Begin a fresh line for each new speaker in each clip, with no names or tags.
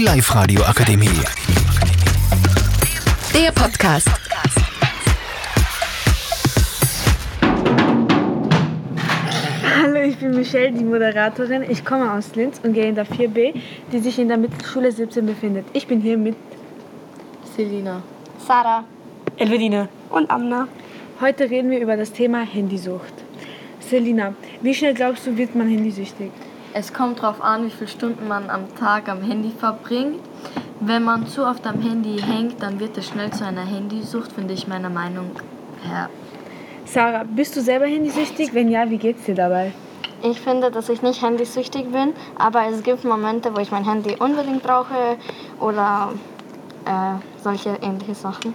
Die Live-Radio Akademie.
Der Podcast.
Hallo, ich bin Michelle, die Moderatorin. Ich komme aus Linz und gehe in der 4b, die sich in der Mittelschule 17 befindet. Ich bin hier mit
Selina.
Sarah.
Elvedine.
Und Amna.
Heute reden wir über das Thema Handysucht. Selina, wie schnell glaubst du, wird man handysüchtig?
Es kommt darauf an, wie viele Stunden man am Tag am Handy verbringt. Wenn man zu oft am Handy hängt, dann wird es schnell zu einer Handysucht, finde ich meiner Meinung her.
Sarah, bist du selber handysüchtig? Wenn ja, wie geht's dir dabei?
Ich finde, dass ich nicht handysüchtig bin, aber es gibt Momente, wo ich mein Handy unbedingt brauche oder äh, solche ähnliche Sachen.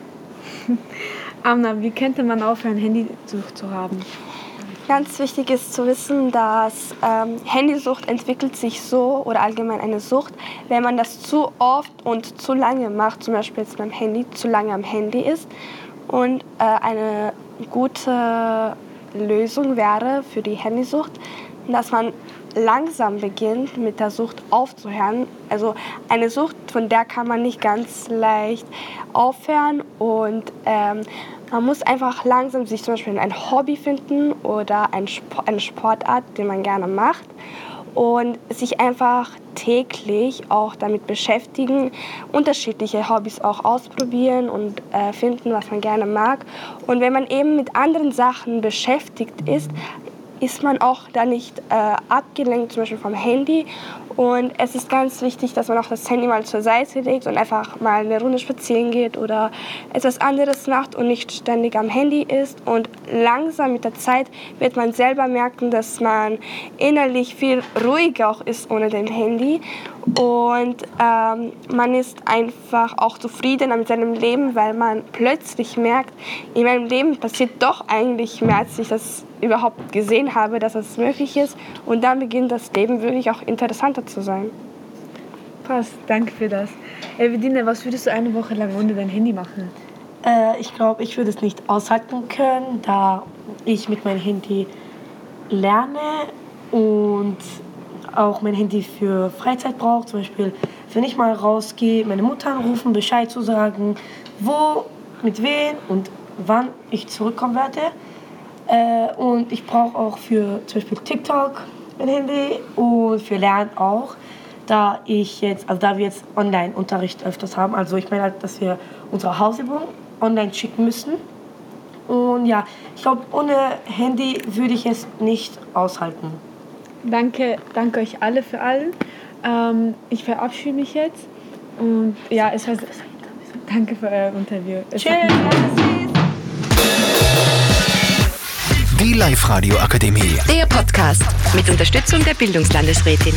Amna, wie könnte man aufhören, Handysucht zu haben?
Ganz wichtig ist zu wissen, dass ähm, Handysucht entwickelt sich so oder allgemein eine Sucht, wenn man das zu oft und zu lange macht, zum Beispiel jetzt beim Handy, zu lange am Handy ist. Und äh, eine gute Lösung wäre für die Handysucht, dass man langsam beginnt, mit der Sucht aufzuhören. Also eine Sucht, von der kann man nicht ganz leicht aufhören und ähm, man muss einfach langsam sich zum Beispiel ein Hobby finden oder ein Sport, eine Sportart, die man gerne macht und sich einfach täglich auch damit beschäftigen, unterschiedliche Hobbys auch ausprobieren und äh, finden, was man gerne mag. Und wenn man eben mit anderen Sachen beschäftigt ist, ist man auch da nicht äh, abgelenkt, zum Beispiel vom Handy. Und es ist ganz wichtig, dass man auch das Handy mal zur Seite legt und einfach mal eine Runde spazieren geht oder etwas anderes macht und nicht ständig am Handy ist. Und langsam mit der Zeit wird man selber merken, dass man innerlich viel ruhiger auch ist ohne dem Handy. Und ähm, man ist einfach auch zufriedener mit seinem Leben, weil man plötzlich merkt, in meinem Leben passiert doch eigentlich mehr, als ich das überhaupt gesehen habe, dass das möglich ist. Und dann beginnt das Leben wirklich auch interessanter zu sein.
Passt, danke für das. Elvedine, was würdest du eine Woche lang ohne dein Handy machen?
Äh, ich glaube, ich würde es nicht aushalten können, da ich mit meinem Handy lerne und auch mein Handy für Freizeit brauche. Zum Beispiel, wenn ich mal rausgehe, meine Mutter anrufen, Bescheid zu sagen, wo, mit wem und wann ich zurückkommen werde. Äh, und ich brauche auch für zum Beispiel TikTok ein Handy und für Lernen auch, da ich jetzt, also da wir jetzt Online-Unterricht öfters haben. Also ich meine halt, dass wir unsere Hausübung online schicken müssen. Und ja, ich glaube, ohne Handy würde ich es nicht aushalten.
Danke, danke euch alle für allen. Ähm, ich verabschiede mich jetzt. Und ja, es war. Danke für euer Interview. Es
Tschüss.
Die Live-Radio Akademie.
Der Podcast mit Unterstützung der Bildungslandesrätin.